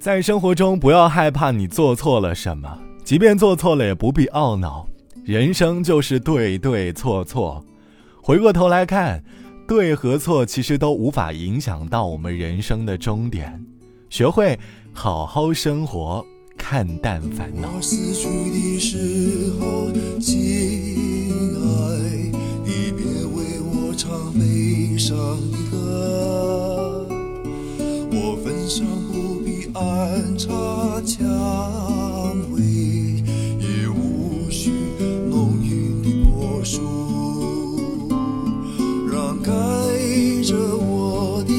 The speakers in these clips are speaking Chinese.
在生活中，不要害怕你做错了什么，即便做错了，也不必懊恼。人生就是对对错错，回过头来看，对和错其实都无法影响到我们人生的终点。学会好好生活，看淡烦恼。我死去的时候，亲爱，你别为我唱悲伤歌。我分享不必暗插蔷薇，也无需浓郁的柏树，让开着我的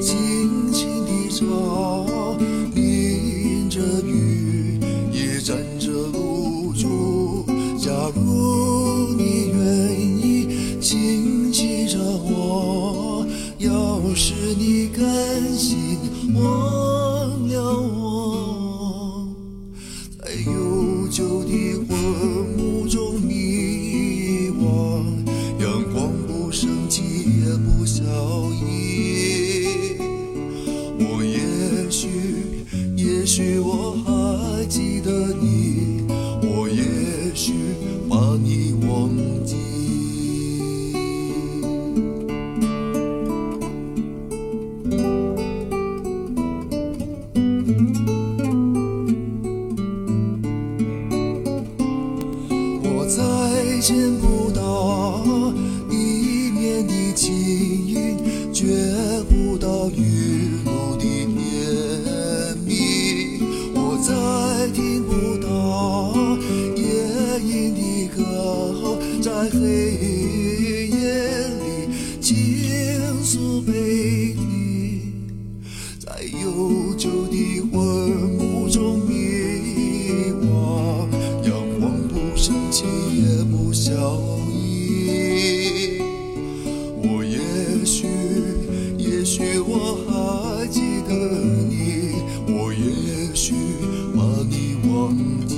轻轻的草，淋着雨也沾着露珠。假如你愿意轻轻着我，要是你甘心忘我也许，也许我还记得你，我也许把你忘记。我再见不再听不到夜莺的歌喉，在黑夜里倾诉悲啼，在悠久的昏雾中迷惘，阳光不升起也不消翳。我也许，也许我还我。